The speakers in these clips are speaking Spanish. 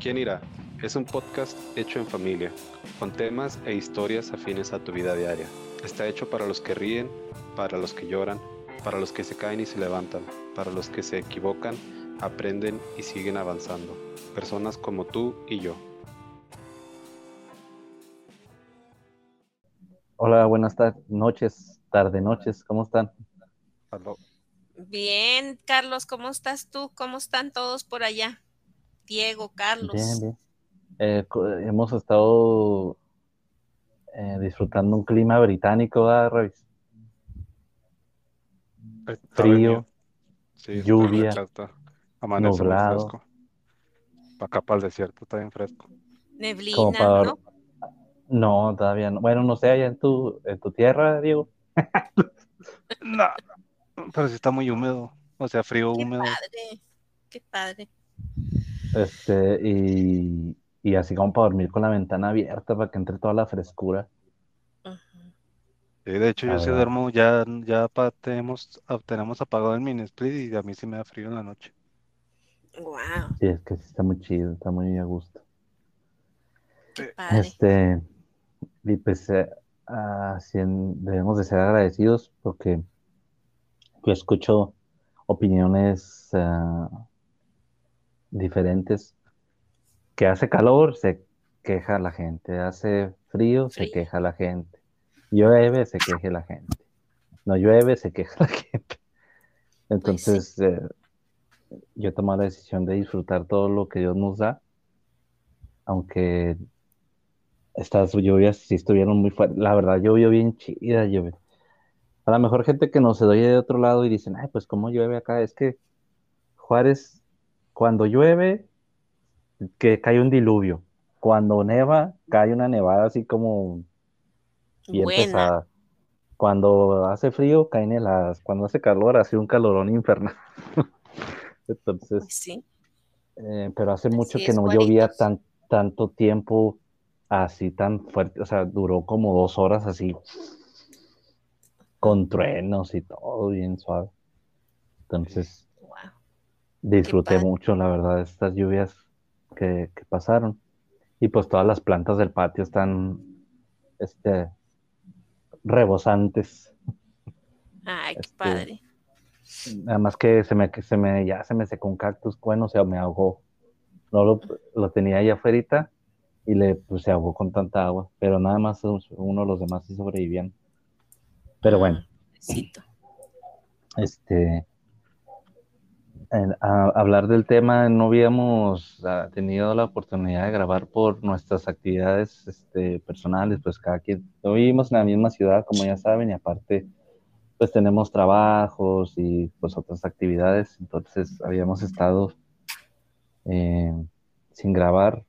¿Quién irá? Es un podcast hecho en familia, con temas e historias afines a tu vida diaria. Está hecho para los que ríen, para los que lloran, para los que se caen y se levantan, para los que se equivocan, aprenden y siguen avanzando. Personas como tú y yo. Hola, buenas tardes, noches, tarde noches, ¿cómo están? Bien, Carlos, ¿cómo estás tú? ¿Cómo están todos por allá? Diego, Carlos. Bien, bien. Eh, hemos estado eh, disfrutando un clima británico, ¿verdad, Frío, lluvia, nublado. Para acá para el desierto está bien fresco. Neblina, ¿no? No, todavía no. Bueno, no sé, allá en tu, en tu tierra, Diego. no, pero sí está muy húmedo. O sea, frío, Qué húmedo. padre, qué padre. Este, y, y así como para dormir con la ventana abierta para que entre toda la frescura. Sí, de hecho, yo sí verdad. duermo, ya, ya pa- tenemos, ah, tenemos apagado el mini split y a mí sí me da frío en la noche. Wow, Sí, es que sí está muy chido, está muy a gusto. qué padre. Este, y pues eh, así en- debemos de ser agradecidos porque yo escucho opiniones ah, diferentes. Que hace calor, se queja la gente. Hace frío, se queja la gente. Llueve, se queja la gente. No llueve, se queja la gente. Entonces, eh, yo tomé la decisión de disfrutar todo lo que Dios nos da, aunque estas lluvias sí estuvieron muy fuertes. La verdad, llovió bien chida, llovió. A lo mejor gente que nos oye de otro lado y dicen, ay, pues cómo llueve acá. Es que Juárez, cuando llueve, que cae un diluvio. Cuando neva, cae una nevada así como bien Buena. pesada. Cuando hace frío, caen heladas. Cuando hace calor, hace un calorón infernal. Entonces, Sí, eh, pero hace mucho que no llovía tan, tanto tiempo así tan fuerte, o sea, duró como dos horas así, con truenos y todo bien suave. Entonces. Disfruté mucho, la verdad, estas lluvias que, que pasaron. Y pues todas las plantas del patio están, este, rebosantes. Ay, qué Este, padre. Además que se me, que se me, ya se me secó un cactus, bueno, se me ahogó. No lo, lo tenía allá afuera y le, pues, se ahogó con tanta agua, pero nada más uno de los demás sí sobrevivían. Pero bueno, Ah, este, hablar del tema, no habíamos ah, tenido la oportunidad de grabar por nuestras actividades este, personales, pues cada quien, vivimos en la misma ciudad, como ya saben, y aparte, pues tenemos trabajos y pues otras actividades, entonces habíamos estado eh, sin grabar,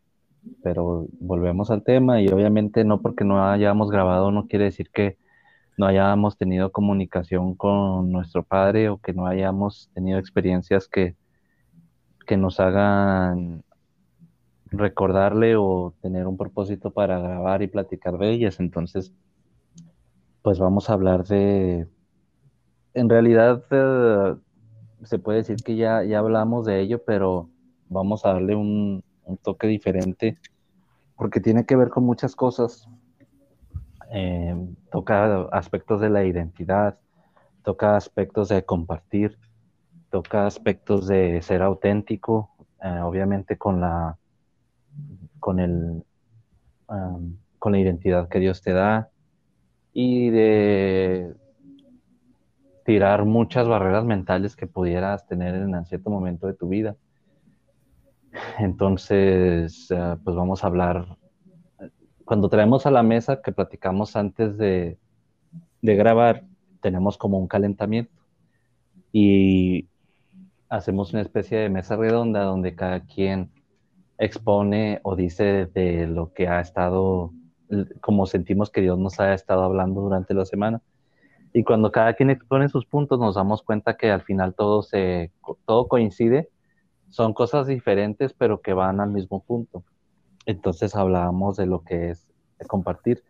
pero volvemos al tema y obviamente no porque no hayamos grabado no quiere decir que no hayamos tenido comunicación con nuestro padre o que no hayamos tenido experiencias que, que nos hagan recordarle o tener un propósito para grabar y platicar de ellas. Entonces, pues vamos a hablar de, en realidad eh, se puede decir que ya, ya hablamos de ello, pero vamos a darle un, un toque diferente porque tiene que ver con muchas cosas. Eh, toca aspectos de la identidad, toca aspectos de compartir, toca aspectos de ser auténtico, eh, obviamente con la, con el, con la identidad que Dios te da y de tirar muchas barreras mentales que pudieras tener en cierto momento de tu vida. Entonces, eh, pues vamos a hablar, cuando traemos a la mesa que platicamos antes de, grabar, tenemos como un calentamiento y hacemos una especie de mesa redonda donde cada quien expone o dice de lo que ha estado, como sentimos que Dios nos ha estado hablando durante la semana. Y cuando cada quien expone sus puntos, nos damos cuenta que al final todo, se, todo coincide. Son cosas diferentes, pero que van al mismo punto. Entonces hablábamos de lo que es compartir.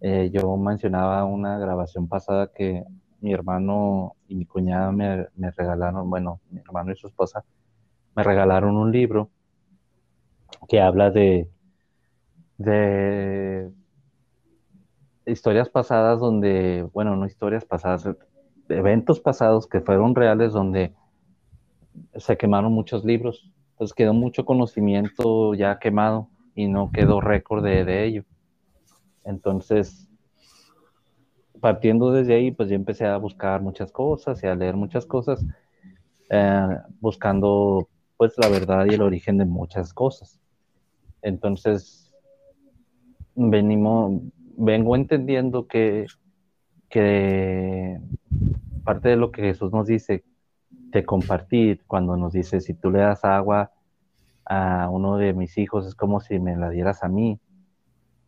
Eh, yo mencionaba una grabación pasada que mi hermano y mi cuñada me, me regalaron, bueno, mi hermano y su esposa me regalaron un libro que habla de, de historias pasadas donde, bueno, no historias pasadas, eventos pasados que fueron reales donde se quemaron muchos libros. Entonces quedó mucho conocimiento ya quemado y no quedó récord de, ello. Entonces, partiendo desde ahí, pues yo empecé a buscar muchas cosas y a leer muchas cosas, eh, buscando pues la verdad y el origen de muchas cosas. Entonces, venimos, vengo entendiendo que, que parte de lo que Jesús nos dice de compartir, cuando nos dice, si tú le das agua a uno de mis hijos, es como si me la dieras a mí.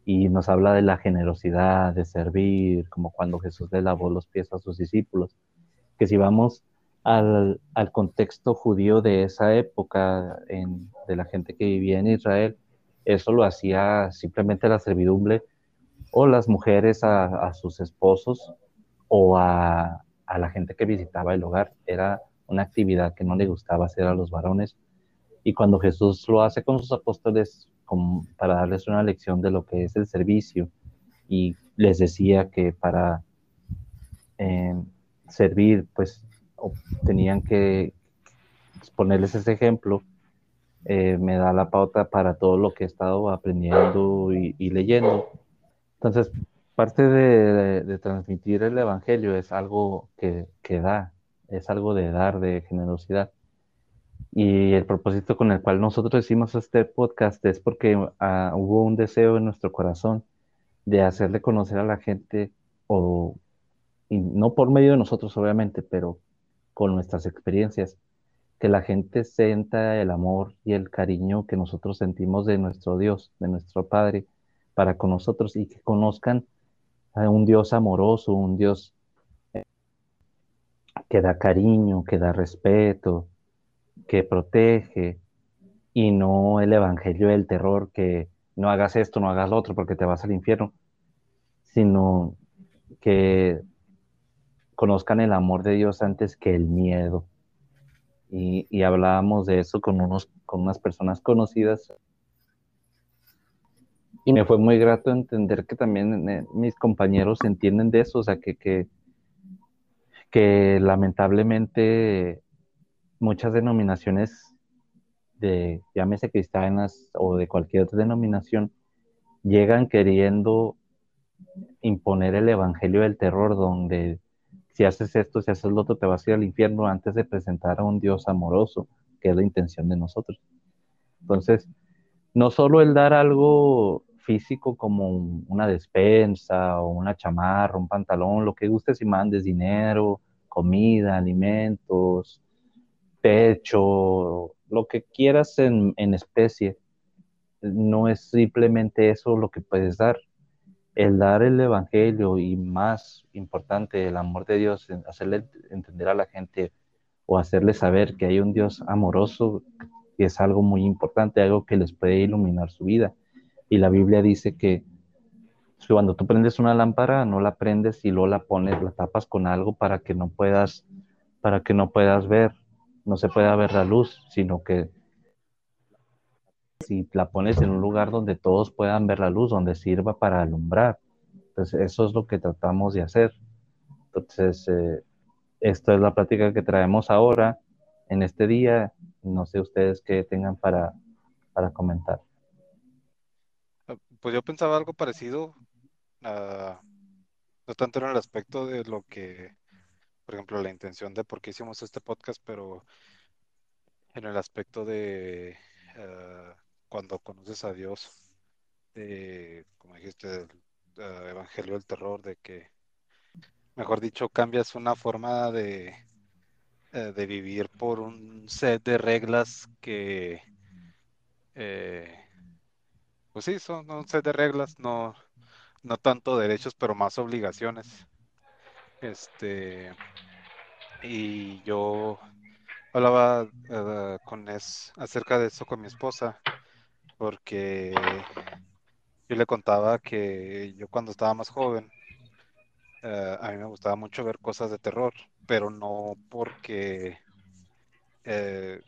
Y nos habla de la generosidad, de servir, como cuando Jesús le lavó los pies a sus discípulos. Que si vamos al, al contexto judío de esa época, en, de la gente que vivía en Israel, eso lo hacía simplemente la servidumbre o las mujeres a, a sus esposos o a, a la gente que visitaba el hogar. Era una actividad que no le gustaba hacer a los varones. Y cuando Jesús lo hace con sus apóstoles para darles una lección de lo que es el servicio y les decía que para eh, servir, pues tenían que ponerles ese ejemplo, eh, me da la pauta para todo lo que he estado aprendiendo y, leyendo. Entonces, parte de, de, de, transmitir el Evangelio es algo que, que da, es algo de dar, de generosidad. Y el propósito con el cual nosotros hicimos este podcast es porque uh, hubo un deseo en nuestro corazón de hacerle conocer a la gente, o y no por medio de nosotros obviamente, pero con nuestras experiencias, que la gente sienta el amor y el cariño que nosotros sentimos de nuestro Dios, de nuestro Padre, para con nosotros y que conozcan a un Dios amoroso, un Dios que da cariño, que da respeto, que protege y no el evangelio del terror que no hagas esto, no hagas lo otro porque te vas al infierno, sino que conozcan el amor de Dios antes que el miedo. Y, y hablábamos de eso con, unos, con unas personas conocidas. Y me fue muy grato entender que también eh, mis compañeros entienden de eso, o sea, que, que, que lamentablemente muchas denominaciones de, llámese cristianas o de cualquier otra denominación, llegan queriendo imponer el evangelio del terror, donde si haces esto, si haces lo otro, te vas a ir al infierno antes de presentar a un Dios amoroso, que es la intención de nosotros. Entonces, no solo el dar algo físico como una despensa o una chamarra, un pantalón, lo que gustes y mandes, dinero, comida, alimentos, techo, lo que quieras en, en especie. No es simplemente eso lo que puedes dar. El dar el Evangelio y más importante, el amor de Dios, hacerle entender a la gente o hacerle saber que hay un Dios amoroso, es algo muy importante, algo que les puede iluminar su vida. Y la Biblia dice que cuando tú prendes una lámpara, no la prendes y luego la pones, la tapas con algo para que no puedas, para que no puedas ver, no se pueda ver la luz, sino que si la pones en un lugar donde todos puedan ver la luz, donde sirva para alumbrar. Entonces, eso es lo que tratamos de hacer. Entonces, eh, esto es la práctica que traemos ahora, en este día. No sé ustedes qué tengan para, para comentar. Pues yo pensaba algo parecido, uh, no tanto en el aspecto de lo que, por ejemplo, la intención de por qué hicimos este podcast, pero en el aspecto de uh, cuando conoces a Dios, de, como dijiste, del uh, Evangelio del Terror, de que, mejor dicho, cambias una forma de, de vivir por un set de reglas que... Eh, pues sí, son un set de reglas, no, no tanto derechos, pero más obligaciones. Este, y yo hablaba uh, con es acerca de eso con mi esposa, porque yo le contaba que yo cuando estaba más joven, uh, a mí me gustaba mucho ver cosas de terror, pero no porque, eh,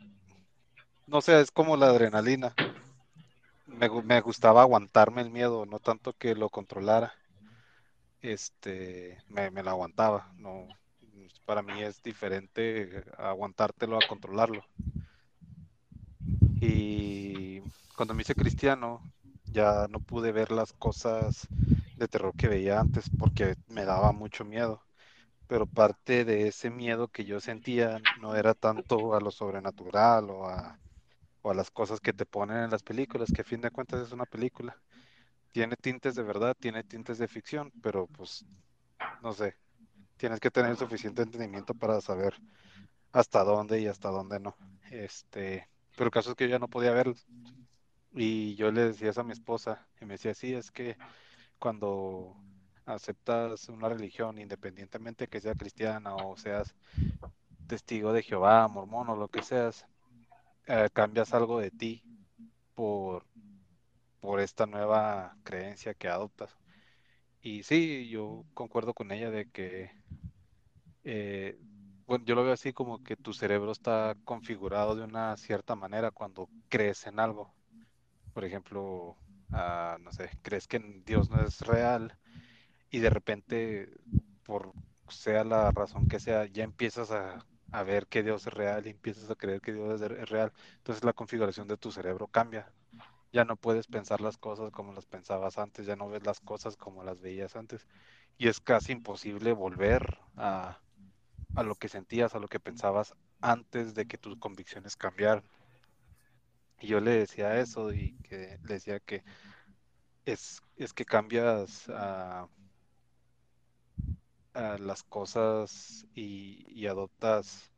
no sé, es como la adrenalina me, gustaba aguantarme el miedo, no tanto que lo controlara. Este, me, me lo aguantaba. No, para mí es diferente aguantártelo a controlarlo. Y cuando me hice cristiano, ya no pude ver las cosas de terror que veía antes porque me daba mucho miedo. Pero parte de ese miedo que yo sentía no era tanto a lo sobrenatural o a, o a las cosas que te ponen en las películas, que a fin de cuentas es una película. Tiene tintes de verdad, tiene tintes de ficción, pero pues no sé, tienes que tener suficiente entendimiento para saber hasta dónde y hasta dónde no. Este, pero el caso es que yo ya no podía verlos. Y yo le decía eso a mi esposa y me decía, sí, es que cuando aceptas una religión, independientemente que sea cristiana o seas testigo de Jehová, mormón o lo que seas, eh, cambias algo de ti por, por esta nueva creencia que adoptas. Y sí, yo concuerdo con ella de que, eh, bueno, yo lo veo así como que tu cerebro está configurado de una cierta manera cuando crees en algo. Por ejemplo, ah, no sé, crees que Dios no es real y de repente, por sea la razón que sea, ya empiezas a, a ver que Dios es real y empiezas a creer que Dios es real. Entonces la configuración de tu cerebro cambia ya no puedes pensar las cosas como las pensabas antes, ya no ves las cosas como las veías antes. Y es casi imposible volver a, a lo que sentías, a lo que pensabas antes de que tus convicciones cambiaran. Y yo le decía eso y que le decía que es, es que cambias a, las cosas y, adoptas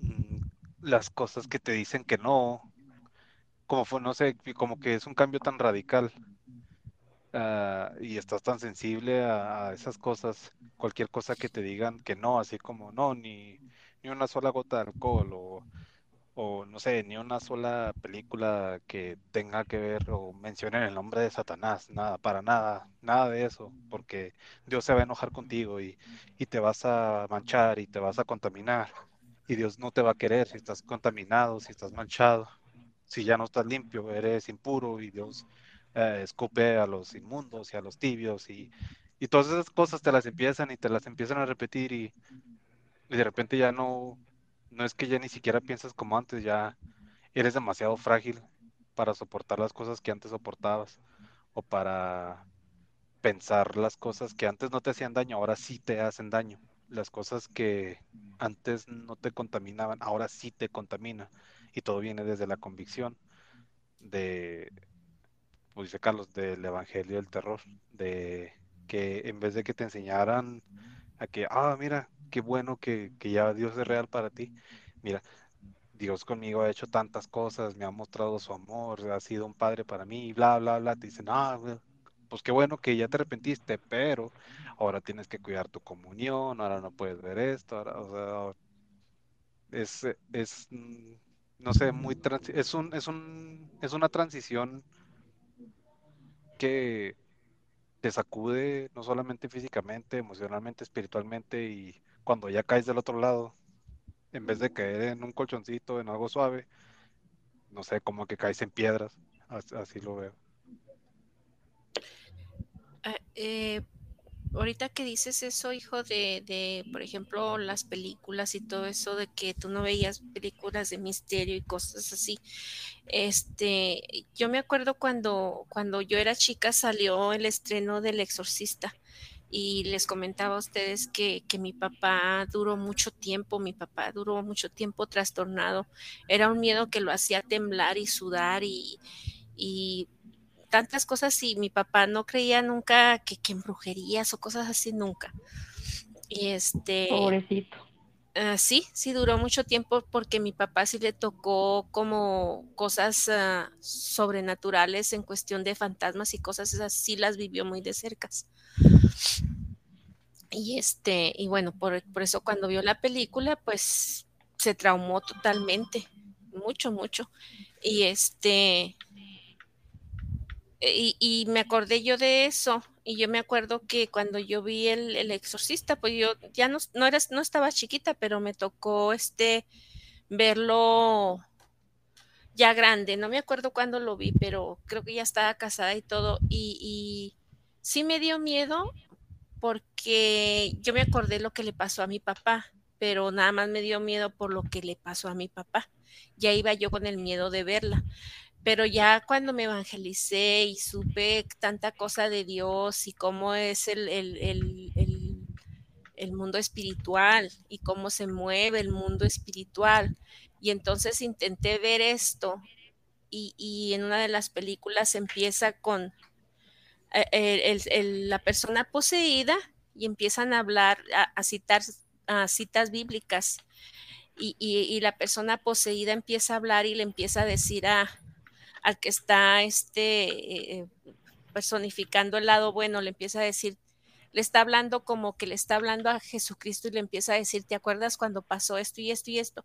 mm, las cosas que te dicen que no, como fue, no sé, como que es un cambio tan radical ah, y estás tan sensible a, esas cosas, cualquier cosa que te digan que no, así como no, ni, ni una sola gota de alcohol o, o no sé, ni una sola película que tenga que ver o mencionen el nombre de Satanás, nada, para nada, nada de eso, porque Dios se va a enojar contigo y, y te vas a manchar y te vas a contaminar. Y Dios no te va a querer si estás contaminado, si estás manchado si ya no estás limpio, eres impuro y Dios eh, escupe a los inmundos y a los tibios y, y, todas esas cosas te las empiezan y te las empiezan a repetir y, de repente ya no, no es que ya ni siquiera piensas como antes, ya eres demasiado frágil para soportar las cosas que antes soportabas o para pensar las cosas que antes no te hacían daño, ahora sí te hacen daño. Las cosas que antes no te contaminaban, ahora sí te contaminan y todo viene desde la convicción de, como dice Carlos, del Evangelio del Terror, de que en vez de que te enseñaran a que, ah, mira, qué bueno que, ya Dios es real para ti, mira, Dios conmigo ha hecho tantas cosas, me ha mostrado su amor, ha sido un padre para mí, bla, bla, bla, te dicen, ah, pues qué bueno que ya te arrepentiste, pero ahora tienes que cuidar tu comunión, ahora no puedes ver esto, ahora, o sea, es, es, no sé, muy es un, es un, es una transición que te sacude no solamente físicamente, emocionalmente, espiritualmente y cuando ya caes del otro lado, en vez de caer en un colchoncito, en algo suave, no sé, como que caes en piedras, así, lo veo. Ah, eh, ahorita que dices eso, hijo, de, de, por ejemplo, las películas y todo eso, de que tú no veías películas de misterio y cosas así, este, yo me acuerdo cuando, cuando yo era chica salió el estreno del Exorcista y les comentaba a ustedes que, que, mi papá duró mucho tiempo, mi papá duró mucho tiempo trastornado. Era un miedo que lo hacía temblar y sudar y, y tantas cosas y mi papá no creía nunca que, que en brujerías o cosas así, nunca. Y este... Pobrecito. Uh, sí, sí duró mucho tiempo porque mi papá sí le tocó como cosas uh, sobrenaturales en cuestión de fantasmas y cosas esas, sí las vivió muy de cerca. Y este, y bueno, por, por eso cuando vio la película, pues se traumó totalmente, mucho, mucho. Y este, y, me acordé yo de eso. Y yo me acuerdo que cuando yo vi el, exorcista, pues yo ya no, no, no estaba chiquita, pero me tocó este verlo ya grande, no me acuerdo cuándo lo vi, pero creo que ya estaba casada y todo, y, y sí me dio miedo porque yo me acordé lo que le pasó a mi papá, pero nada más me dio miedo por lo que le pasó a mi papá. Ya iba yo con el miedo de verla. Pero ya cuando me evangelicé y supe tanta cosa de Dios y cómo es el, el, el, el mundo espiritual y cómo se mueve el mundo espiritual, y entonces intenté ver esto y, y en una de las películas empieza con eh, el, la persona poseída y empiezan a hablar, a, citar a citas bíblicas. Y, y, la persona poseída empieza a hablar y le empieza a decir a, al que está este, eh, personificando el lado bueno, le empieza a decir, le está hablando como que le está hablando a Jesucristo y le empieza a decir, ¿te acuerdas cuando pasó esto y esto y esto?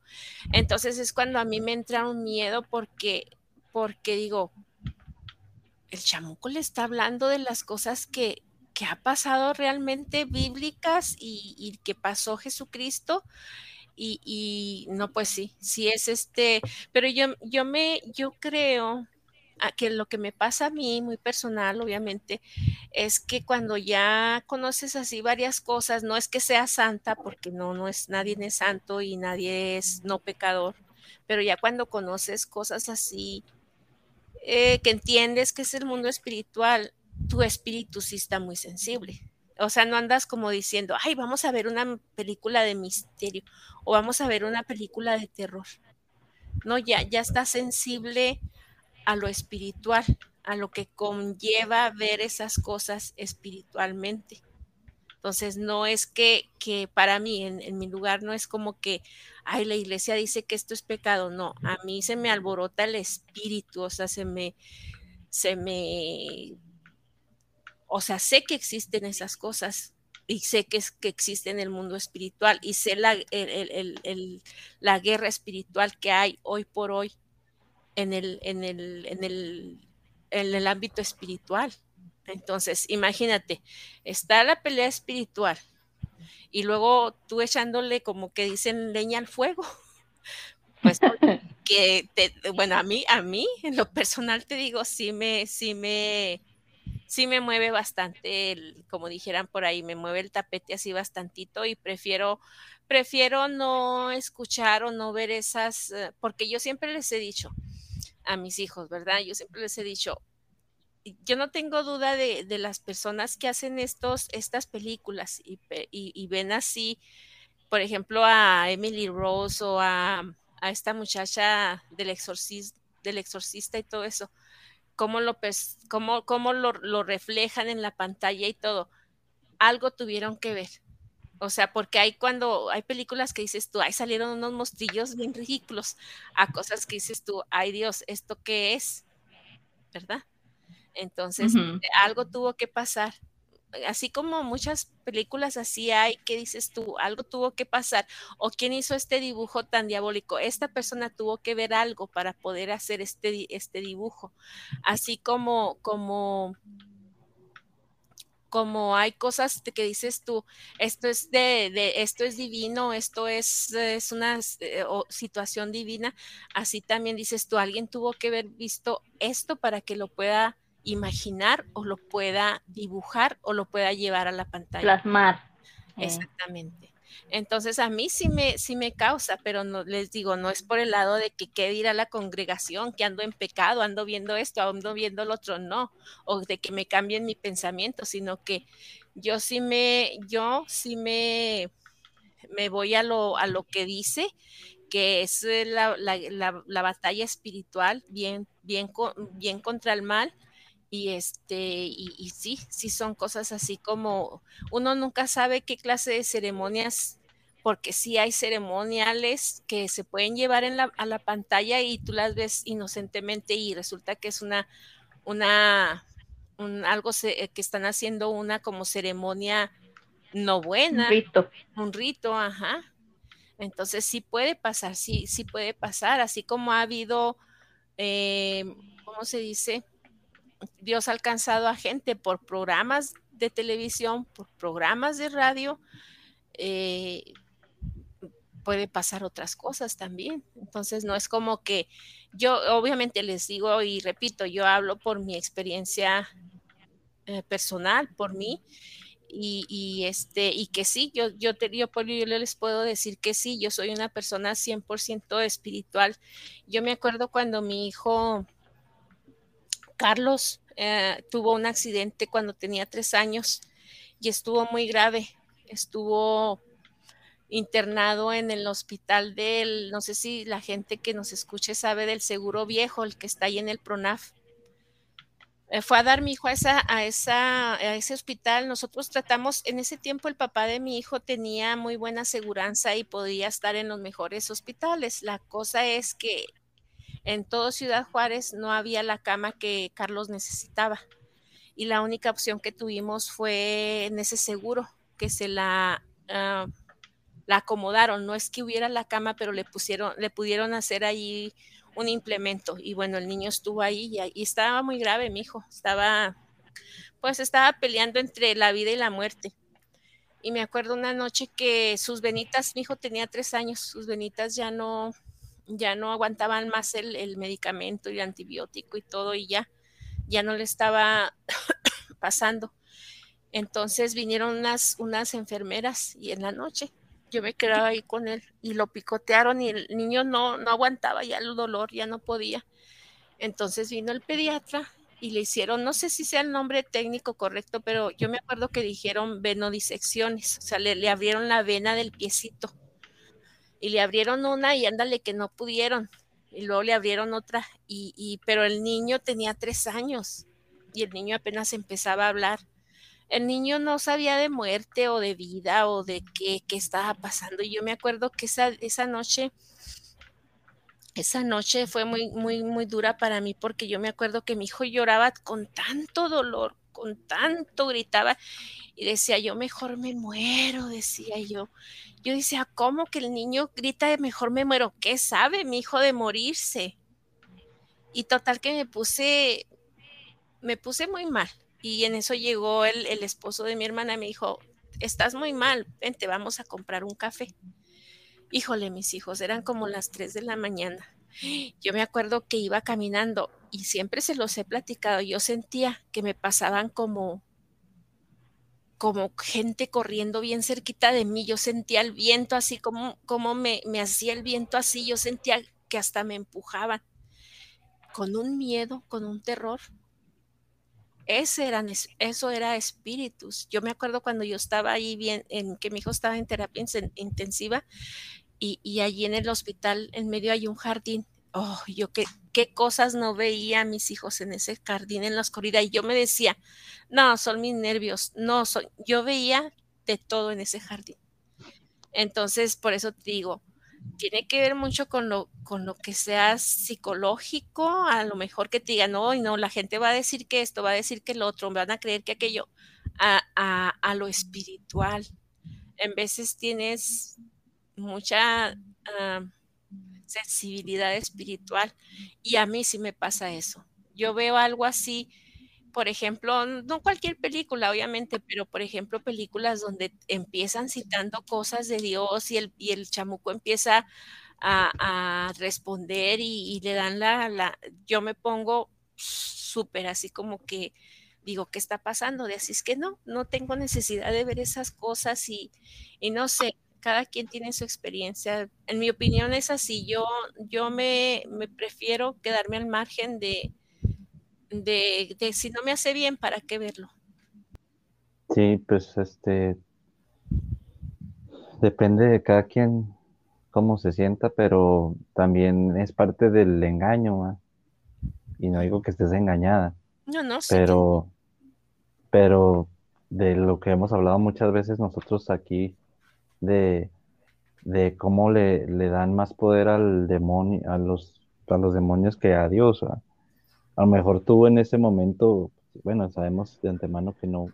Entonces es cuando a mí me entra un miedo porque, porque digo, el chamuco le está hablando de las cosas que, que ha pasado realmente bíblicas y, y que pasó Jesucristo. Y, y, no, pues sí, sí es este, pero yo, yo me, yo creo que lo que me pasa a mí, muy personal, obviamente, es que cuando ya conoces así varias cosas, no es que sea santa, porque no, no es, nadie es santo y nadie es no pecador, pero ya cuando conoces cosas así, eh, que entiendes que es el mundo espiritual, tu espíritu sí está muy sensible. O sea, no andas como diciendo, ay, vamos a ver una película de misterio o vamos a ver una película de terror. No, ya, ya está sensible a lo espiritual, a lo que conlleva ver esas cosas espiritualmente. Entonces, no es que, que para mí, en, mi lugar, no es como que, ay, la iglesia dice que esto es pecado. No, a mí se me alborota el espíritu, o sea, se me, se me, o sea, sé que existen esas cosas y sé que, es, que existe en el mundo espiritual y sé la, la guerra espiritual que hay hoy por hoy en el, en el, en el, en el ámbito espiritual. Entonces, imagínate, está la pelea espiritual y luego tú echándole como que dicen leña al fuego. Pues que bueno, a mí, a mí, en lo personal te digo, sí me, sí me, sí me mueve bastante, el, como dijeran por ahí, me mueve el tapete así bastantito y prefiero, prefiero no escuchar o no ver esas, eh, porque yo siempre les he dicho, a mis hijos, ¿verdad? Yo siempre les he dicho, yo no tengo duda de, las personas que hacen estos, estas películas y, ven así, por ejemplo, a Emily Rose o a, esta muchacha del, del exorcista y todo eso, cómo, lo, cómo, cómo lo, lo reflejan en la pantalla y todo. Algo tuvieron que ver, o sea, porque hay cuando hay películas que dices tú, ahí salieron unos mostrillos bien ridículos, a cosas que dices tú, ay Dios, ¿esto qué es? ¿Verdad? Entonces, algo tuvo que pasar. Así como muchas películas así hay, que dices tú? Algo tuvo que pasar. ¿O quién hizo este dibujo tan diabólico? Esta persona tuvo que ver algo para poder hacer este, este dibujo. Así como, como como hay cosas que dices tú, esto es de, de esto es divino, esto es, es una eh, situación divina, así también dices tú, alguien tuvo que haber visto esto para que lo pueda imaginar o lo pueda dibujar o lo pueda llevar a la pantalla. Plasmar. Eh. Exactamente. Entonces a mí sí me, sí me causa, pero no les digo, no es por el lado de que quede ir a la congregación, que ando en pecado, ando viendo esto, ando viendo lo otro, no, o de que me cambien mi pensamiento, sino que yo sí me, yo sí me, me voy a lo, a lo que dice, que es la, la, la, batalla espiritual, bien, bien, bien contra el mal, y este, y, y, sí, sí son cosas así como uno nunca sabe qué clase de ceremonias, porque sí hay ceremoniales que se pueden llevar en la, a la pantalla y tú las ves inocentemente y resulta que es una, una, un, algo se, que están haciendo una como ceremonia no buena. Un rito. Un rito, ajá. Entonces sí puede pasar, sí, sí puede pasar, así como ha habido, eh, ¿cómo se dice? Dios ha alcanzado a gente por programas de televisión, por programas de radio, eh, puede pasar otras cosas también. Entonces no es como que yo obviamente les digo y repito, yo hablo por mi experiencia eh, personal, por mí. Y, este y que sí, yo te, yo, yo les puedo decir que sí, yo soy una persona 100% espiritual. Yo me acuerdo cuando mi hijo Carlos eh, tuvo un accidente cuando tenía tres años y estuvo muy grave. Estuvo internado en el hospital del, no sé si la gente que nos escuche sabe del seguro viejo, el que está ahí en el PRONAF. Eh, fue a dar mi hijo a, esa, a, esa, a ese hospital. Nosotros tratamos, en ese tiempo el papá de mi hijo tenía muy buena aseguranza y podía estar en los mejores hospitales. La cosa es que en todo Ciudad Juárez no había la cama que Carlos necesitaba. Y la única opción que tuvimos fue en ese seguro, que se la, ah, la acomodaron. No es que hubiera la cama, pero le pusieron, le pudieron hacer ahí un implemento. Y bueno, el niño estuvo ahí y, y estaba muy grave, mi hijo. Estaba, pues estaba peleando entre la vida y la muerte. Y me acuerdo una noche que sus venitas, mi hijo tenía tres años, sus venitas ya no, ya no aguantaban más el, medicamento y el antibiótico y todo y ya, ya no le estaba pasando. Entonces vinieron unas, unas enfermeras y en la noche yo me quedaba ahí con él y lo picotearon y el niño no, no aguantaba ya el dolor, ya no podía. Entonces vino el pediatra y le hicieron, no sé si sea el nombre técnico correcto, pero yo me acuerdo que dijeron venodisecciones, o sea, le abrieron la vena del piecito y le abrieron una y ándale que no pudieron y luego le abrieron otra y, y, pero el niño tenía tres años y el niño apenas empezaba a hablar. El niño no sabía de muerte o de vida o de qué, qué estaba pasando. Y yo me acuerdo que esa, esa noche, esa noche fue muy, muy, muy dura para mí porque yo me acuerdo que mi hijo lloraba con tanto dolor, con tanto gritaba y decía, yo mejor me muero, decía yo. Yo decía, ¿cómo que el niño grita de mejor me muero? ¿Qué sabe mi hijo de morirse? Y total que me puse, me puse muy mal. Y en eso llegó el, esposo de mi hermana y me dijo, estás muy mal, vente, vamos a comprar un café. Híjole, mis hijos, eran como las 3 de la mañana. Yo me acuerdo que iba caminando y siempre se los he platicado, yo sentía que me pasaban como como gente corriendo bien cerquita de mí, yo sentía el viento así como, como me, me hacía el viento así, yo sentía que hasta me empujaban, con un miedo, con un terror. Ese eso era espíritus. Yo me acuerdo cuando yo estaba ahí bien, en que mi hijo estaba en terapia intensiva y, allí en el hospital en medio hay un jardín oh, yo qué, qué cosas no veía a mis hijos en ese jardín en la oscuridad. Y yo me decía, no, son mis nervios, no, son, yo veía de todo en ese jardín. Entonces, por eso te digo, tiene que ver mucho con lo, con lo que sea psicológico, a lo mejor que te digan, no, no, la gente va a decir que esto, va a decir que lo otro, van a creer que aquello, a, a, lo espiritual. En veces tienes mucha... Uh, sensibilidad espiritual y a mí sí me pasa eso. Yo veo algo así, por ejemplo, no cualquier película, obviamente, pero por ejemplo, películas donde empiezan citando cosas de Dios y el, y el chamuco empieza a, responder y, le dan la, la, yo me pongo súper así como que digo, ¿qué está pasando? De así es que no, no tengo necesidad de ver esas cosas y, y no sé, cada quien tiene su experiencia. En mi opinión es así. Yo, yo me, prefiero quedarme al margen de, de, de, si no me hace bien, ¿para qué verlo? Sí, pues este depende de cada quien cómo se sienta, pero también es parte del engaño, y no digo que estés engañada. No, no, Pero, pero de lo que hemos hablado muchas veces nosotros aquí de, cómo le, dan más poder al demonio, a los, a los demonios que a Dios. A lo mejor tú en ese momento, bueno, sabemos de antemano que no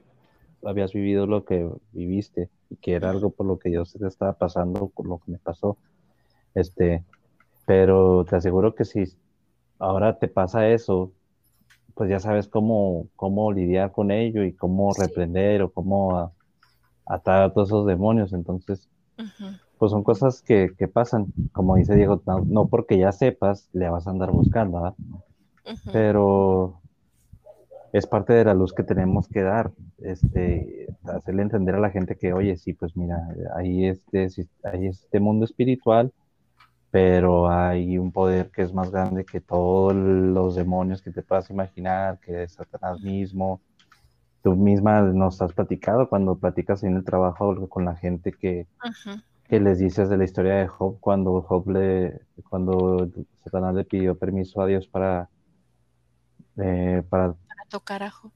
habías vivido lo que viviste y que era algo por lo que te estaba pasando, por lo que me pasó. Este, pero te aseguro que si ahora te pasa eso, pues ya sabes cómo, cómo lidiar con ello y cómo reprender o cómo atar a todos esos demonios. Entonces, pues son cosas que, pasan, como dice Diego, no, porque ya sepas, le vas a andar buscando, ¿verdad? Pero es parte de la luz que tenemos que dar, este, hacerle entender a la gente que, oye, sí, pues mira, hay este, hay este mundo espiritual, pero hay un poder que es más grande que todos los demonios que te puedas imaginar, que es Satanás mismo. Tú misma nos has platicado cuando platicas en el trabajo con la gente que, que les dices de la historia de Job, cuando Job le, cuando Satanás le pidió permiso a Dios para, eh, para tocar a Job.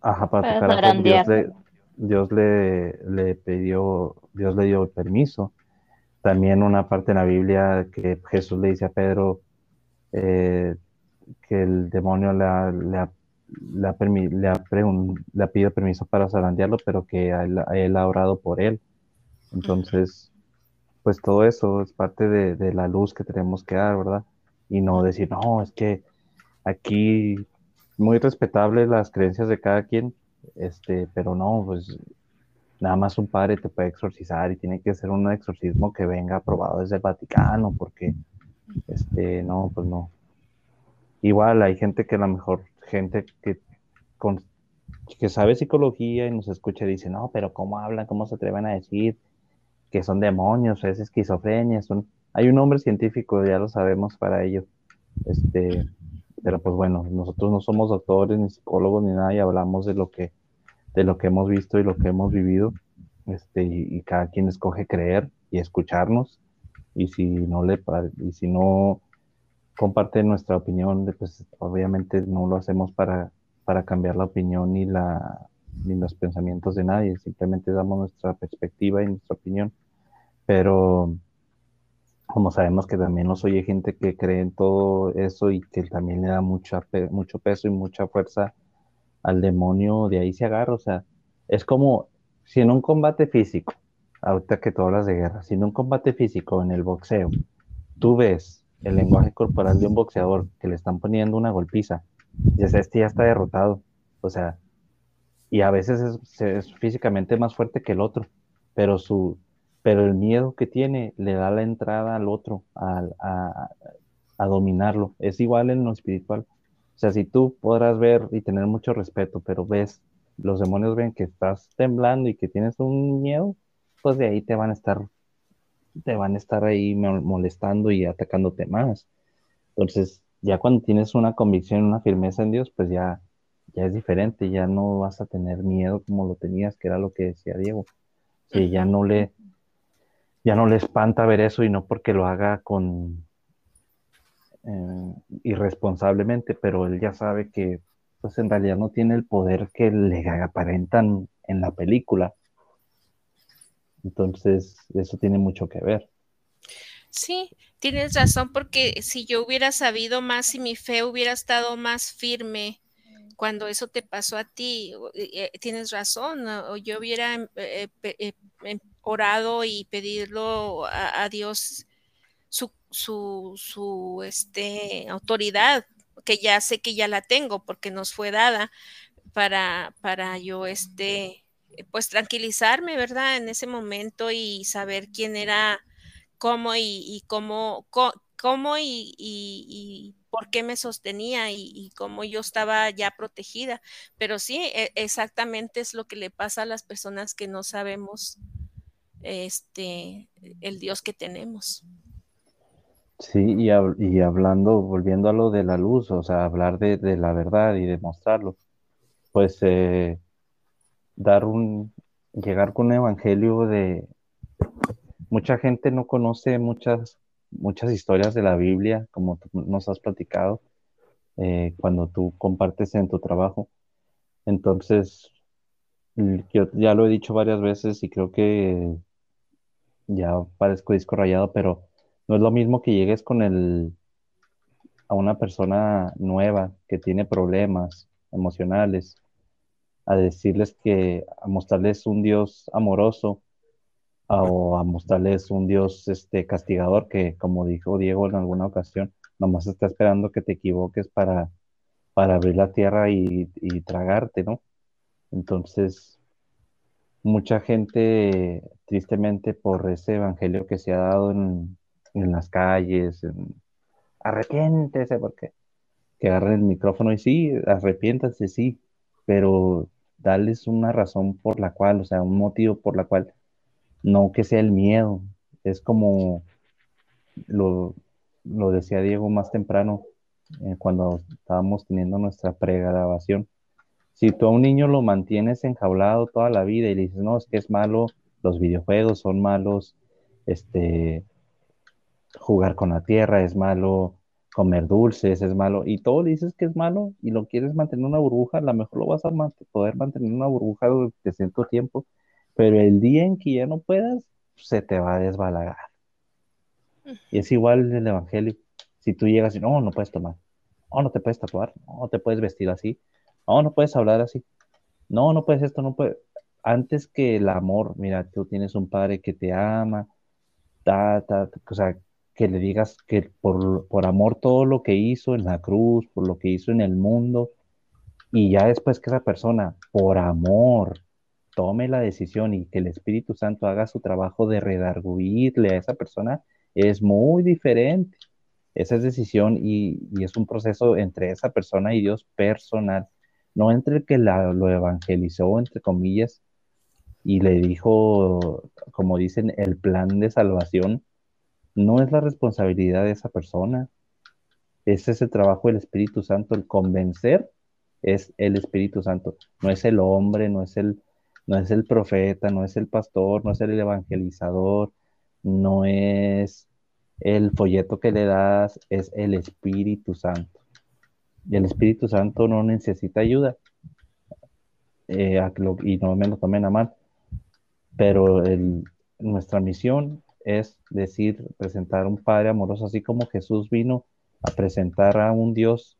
Ajá, para, tocar a Job, Dios, le, Dios le, pidió, Dios le dio permiso. También una parte en la Biblia que Jesús le dice a Pedro eh, que el demonio le ha, le ha, le ha, pedido permiso para zarandearlo, pero que él, ha orado por él. Entonces, pues todo eso es parte de, de, la luz que tenemos que dar, ¿verdad? Y no decir, no, es que aquí muy respetable las creencias de cada quien, este, pero no, pues nada más un padre te puede exorcizar y tiene que ser un exorcismo que venga aprobado desde el Vaticano, porque, este, no, pues no. Igual hay gente que a lo mejor, gente que, con, que sabe psicología y nos escucha y dice, no, pero ¿cómo hablan? ¿Cómo se atreven a decir que son demonios? Es esquizofrenia, son... Hay un nombre científico, ya lo sabemos para ello. Este, pero pues bueno, nosotros no somos doctores ni psicólogos ni nada y hablamos de lo que, de lo que hemos visto y lo que hemos vivido. Este, y, cada quien escoge creer y escucharnos. Y si no le y si no comparte nuestra opinión, pues obviamente no lo hacemos para, para cambiar la opinión ni la ni los pensamientos de nadie, simplemente damos nuestra perspectiva y nuestra opinión. Pero como sabemos que también nos oye gente que cree en todo eso y que también le da mucho peso y mucha fuerza al demonio, de ahí se agarra. O sea, es como si en un combate físico, ahorita que tú hablas de guerra, si en un combate físico, en el boxeo, tú ves el lenguaje corporal de un boxeador que le están poniendo una golpiza, y este ya está derrotado. O sea, y a veces es, es físicamente más fuerte que el otro, pero su, pero el miedo que tiene le da la entrada al otro, a, a, dominarlo. Es igual en lo espiritual. O sea, si tú podrás ver y tener mucho respeto, pero ves, los demonios ven que estás temblando y que tienes un miedo, pues de ahí te van a estar, te van a estar ahí molestando y atacándote más. Entonces, ya cuando tienes una convicción, una firmeza en Dios, pues ya, ya es diferente, ya no vas a tener miedo como lo tenías, que era lo que decía Diego. Que ya no le, ya no le espanta ver eso y no porque lo haga con eh, irresponsablemente, pero él ya sabe que pues en realidad no tiene el poder que le aparentan en la película. Entonces, eso tiene mucho que ver. Sí, tienes razón, porque si yo hubiera sabido más, si mi fe hubiera estado más firme cuando eso te pasó a ti, eh, tienes razón, o yo hubiera eh, em, orado y pedirlo a, Dios su, su, su este, autoridad, que ya sé que ya la tengo porque nos fue dada para, para yo este, pues tranquilizarme, ¿verdad? En ese momento y saber quién era, cómo y, cómo, cómo y, y, por qué me sostenía y, cómo yo estaba ya protegida. Pero sí, e, exactamente es lo que le pasa a las personas que no sabemos este, el Dios que tenemos. Sí, y, y, hablando, volviendo a lo de la luz, o sea, hablar de, la verdad y demostrarlo, pues eh, dar un, llegar con un evangelio de, mucha gente no conoce muchas, muchas historias de la Biblia, como nos has platicado, eh, cuando tú compartes en tu trabajo. Entonces, yo ya lo he dicho varias veces y creo que ya parezco disco rayado, pero no es lo mismo que llegues con el a una persona nueva que tiene problemas emocionales, a decirles que, a mostrarles un Dios amoroso o a mostrarles un Dios este, castigador que, como dijo Diego en alguna ocasión, nomás está esperando que te equivoques para, para abrir la tierra y, y tragarte, ¿no? Entonces, mucha gente, tristemente, por ese evangelio que se ha dado en, las calles, en, arrepiéntese, porque que agarren el micrófono y sí, arrepiéntase, sí, pero darles una razón por la cual, o sea, un motivo por la cual, no que sea el miedo, es como lo, decía Diego más temprano, eh, cuando estábamos teniendo nuestra pregrabación. Si tú a un niño lo mantienes enjaulado toda la vida y le dices, no, es que es malo, los videojuegos son malos, este, jugar con la tierra es malo, comer dulces es malo, y todo le dices que es malo y lo quieres mantener una burbuja, a lo mejor lo vas a poder mantener una burbuja durante cierto tiempo, pero el día en que ya no puedas, se te va a desbalagar. Y es igual el Evangelio. Si tú llegas y no, no puedes tomar, no, no te puedes tatuar, no te puedes vestir así, no, no puedes hablar así, no, no puedes esto, no puedes. Antes que el amor, mira, tú tienes un padre que te ama, ta, ta, o sea, que le digas que por, por amor todo lo que hizo en la cruz, por lo que hizo en el mundo, y ya después que esa persona, por amor, tome la decisión y que el Espíritu Santo haga su trabajo de redarguirle a esa persona, es muy diferente. Esa es decisión y, es un proceso entre esa persona y Dios personal, no entre el que la, lo evangelizó, entre comillas, y le dijo, como dicen, el plan de salvación, no es la responsabilidad de esa persona. Ese es el trabajo del Espíritu Santo, el convencer es el Espíritu Santo, no es el hombre, no es el, no es el profeta, no es el pastor, no es el evangelizador, no es el folleto que le das, es el Espíritu Santo. El Espíritu Santo no necesita ayuda. Eh, y no me lo tomen a mal, pero nuestra misión es decir, presentar un Padre amoroso, así como Jesús vino a presentar a un Dios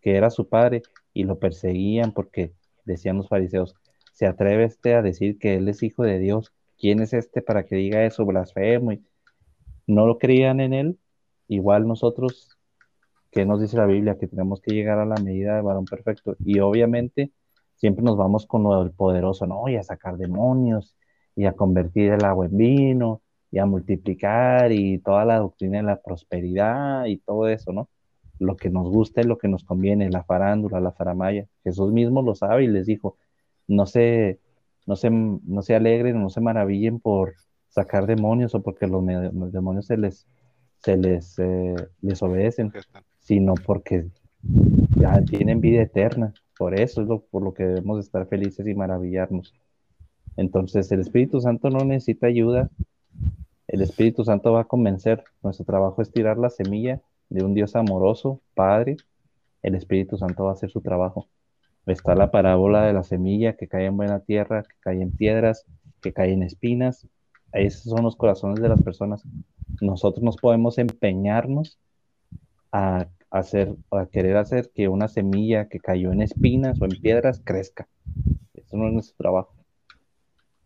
que era su Padre y lo perseguían porque decían los fariseos, ¿se atreve este a decir que Él es hijo de Dios? ¿Quién es este para que diga eso, blasfemo? Y no lo creían en Él, igual nosotros, que nos dice la Biblia? Que tenemos que llegar a la medida de varón perfecto. Y obviamente siempre nos vamos con lo del poderoso, ¿no? Y a sacar demonios y a convertir el agua en vino y a multiplicar y toda la doctrina de la prosperidad y todo eso, ¿no? Lo que nos gusta y lo que nos conviene, la farándula, la faramaya. Jesús mismo lo sabe y les dijo, no se, no se, no se alegren, no se maravillen por sacar demonios o porque los, demonios se les, se les, eh, les obedecen, sino porque ya tienen vida eterna. Por eso es lo, por lo que debemos estar felices y maravillarnos. Entonces el Espíritu Santo no necesita ayuda, el Espíritu Santo va a convencer. Nuestro trabajo es tirar la semilla de un Dios amoroso, Padre. El Espíritu Santo va a hacer su trabajo. Está la parábola de la semilla que cae en buena tierra, que cae en piedras, que cae en espinas. Esos son los corazones de las personas. Nosotros nos podemos empeñarnos a hacer, a querer hacer que una semilla que cayó en espinas o en piedras crezca. Eso no es nuestro trabajo.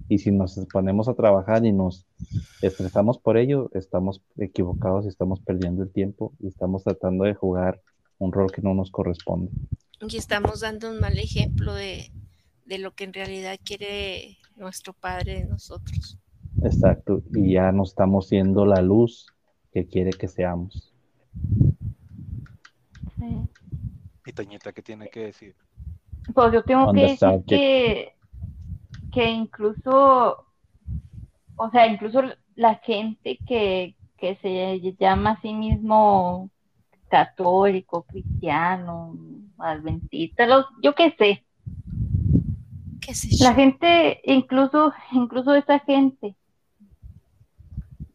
Y si nos ponemos a trabajar y nos estresamos por ello, estamos equivocados y estamos perdiendo el tiempo y estamos tratando de jugar un rol que no nos corresponde. Y estamos dando un mal ejemplo de, lo que en realidad quiere nuestro Padre de nosotros. Exacto, y ya no estamos siendo la luz que quiere que seamos. ¿Y Toñita qué tiene que decir? Pues yo tengo que decir que que incluso, o sea, incluso la gente que, se llama a sí mismo católico, cristiano, adventista, los, yo qué sé. ¿Qué sé La gente, incluso, incluso esa gente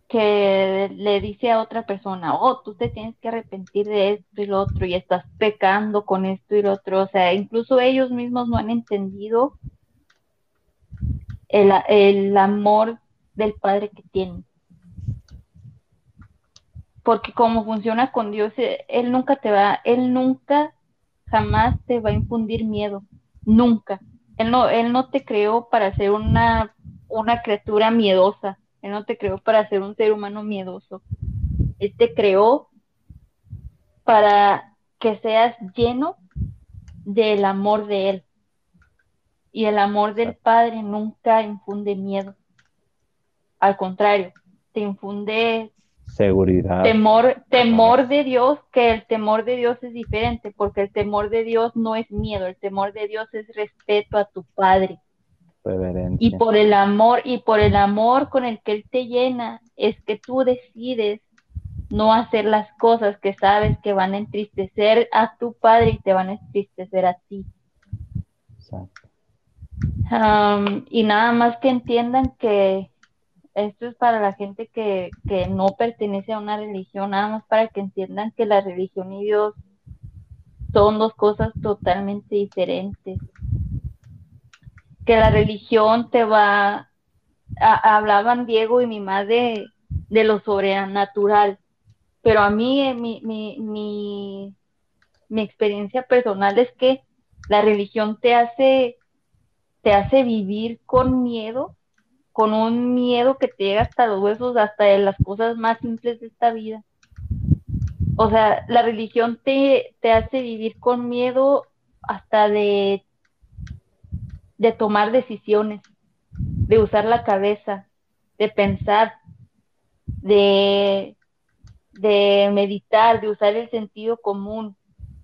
que le dice a otra persona, oh, tú te tienes que arrepentir de esto y lo otro, y estás pecando con esto y lo otro, o sea, incluso ellos mismos no han entendido el, amor del Padre que tiene Porque como funciona con Dios, eh, Él nunca te va, Él nunca, jamás te va a infundir miedo. Nunca. Él no, él no te creó para ser una, una criatura miedosa. Él no te creó para ser un ser humano miedoso. Él te creó para que seas lleno del amor de Él Y el amor del Padre nunca infunde miedo. Al contrario, te infunde seguridad. Temor, temor de Dios, que el temor de Dios es diferente, porque el temor de Dios no es miedo, el temor de Dios es respeto a tu Padre. Y por el amor, y por el amor con el que Él te llena, es que tú decides no hacer las cosas que sabes que van a entristecer a tu Padre y te van a entristecer a ti. y nada más que entiendan que esto es para la gente que, que no pertenece a una religión, nada más para que entiendan que la religión y Dios son dos cosas totalmente diferentes. Que la religión te va, hablaban Diego y mi madre de lo sobrenatural, pero a mí mi, mi, mi, mi experiencia personal es que la religión te hace, te hace vivir con miedo con un miedo que te llega hasta los huesos, hasta de las cosas más simples de esta vida. O sea, la religión te, te hace vivir con miedo hasta de, de tomar decisiones, de usar la cabeza, de pensar, de, de meditar, de usar el sentido común.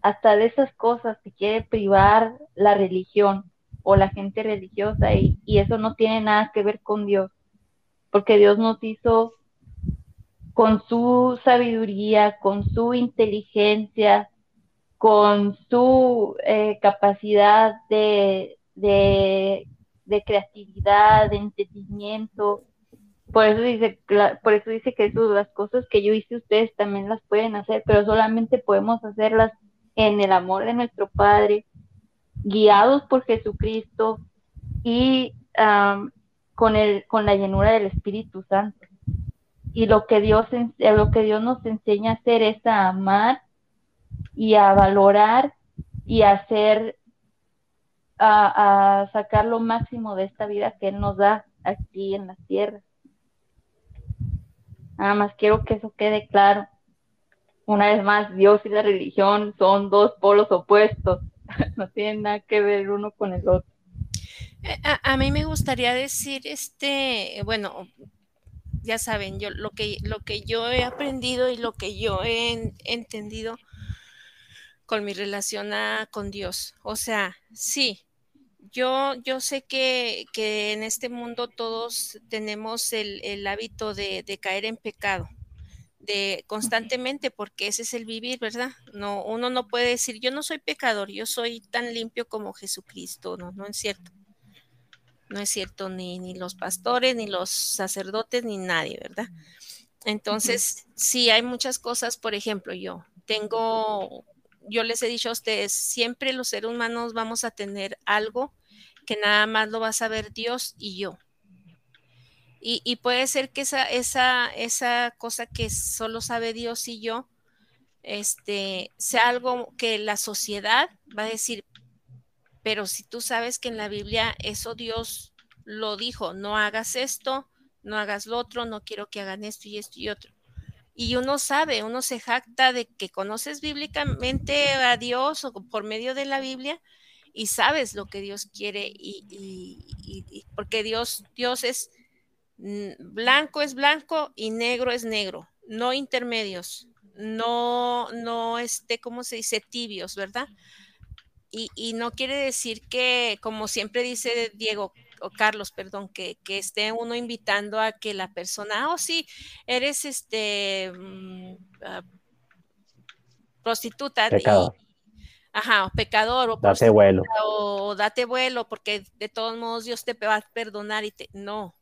Hasta de esas cosas te quiere privar la religión o la gente religiosa y, eso no tiene nada que ver con Dios, porque Dios nos hizo con su sabiduría, con su inteligencia, con su eh, capacidad de, de, creatividad, de entendimiento. Por eso dice, por eso dice que las cosas que yo hice ustedes también las pueden hacer, pero solamente podemos hacerlas en el amor de nuestro Padre, guiados por Jesucristo y con, el, con la llenura del Espíritu Santo. Y lo que, Dios, lo que Dios nos enseña a hacer es a amar y a valorar y a hacer, a, a sacar lo máximo de esta vida que Él nos da aquí en la tierra. Nada más quiero que eso quede claro. Una vez más, Dios y la religión son dos polos opuestos. no tienen nada que ver uno con el otro. Eh, a, mí me gustaría decir, este, bueno, ya saben, yo lo que, lo que yo he aprendido y lo que yo he entendido con mi relación con Dios. O sea, sí, yo, yo sé que, en este mundo todos tenemos el, hábito de, caer en pecado de constantemente, porque ese es el vivir, ¿verdad? No, uno no puede decir, yo no soy pecador, yo soy tan limpio como Jesucristo, no, no es cierto. No es cierto ni, ni los pastores, ni los sacerdotes, ni nadie, ¿verdad? Entonces, sí, hay muchas cosas, por ejemplo, yo tengo, yo les he dicho a ustedes, siempre los seres humanos vamos a tener algo que nada más lo va a saber Dios y yo. Y, puede ser que esa, esa, esa cosa que solo sabe Dios y yo, este, sea algo que la sociedad va a decir, pero si tú sabes que en la Biblia eso Dios lo dijo, no hagas esto, no hagas lo otro, no quiero que hagan esto y esto y otro. Y uno sabe, uno se jacta de que conoces bíblicamente a Dios o por medio de la Biblia y sabes lo que Dios quiere y, y porque Dios, Dios es blanco es blanco y negro es negro, no intermedios, no, no, este, ¿cómo se dice? Tibios, ¿verdad? Y, no quiere decir que, como siempre dice Diego, o Carlos, perdón, que, esté uno invitando a que la persona, oh sí, eres este mm, ah, prostituta. Pecado. Ajá, pecador o date vuelo. O date vuelo, porque de todos modos Dios te va a perdonar y te. No,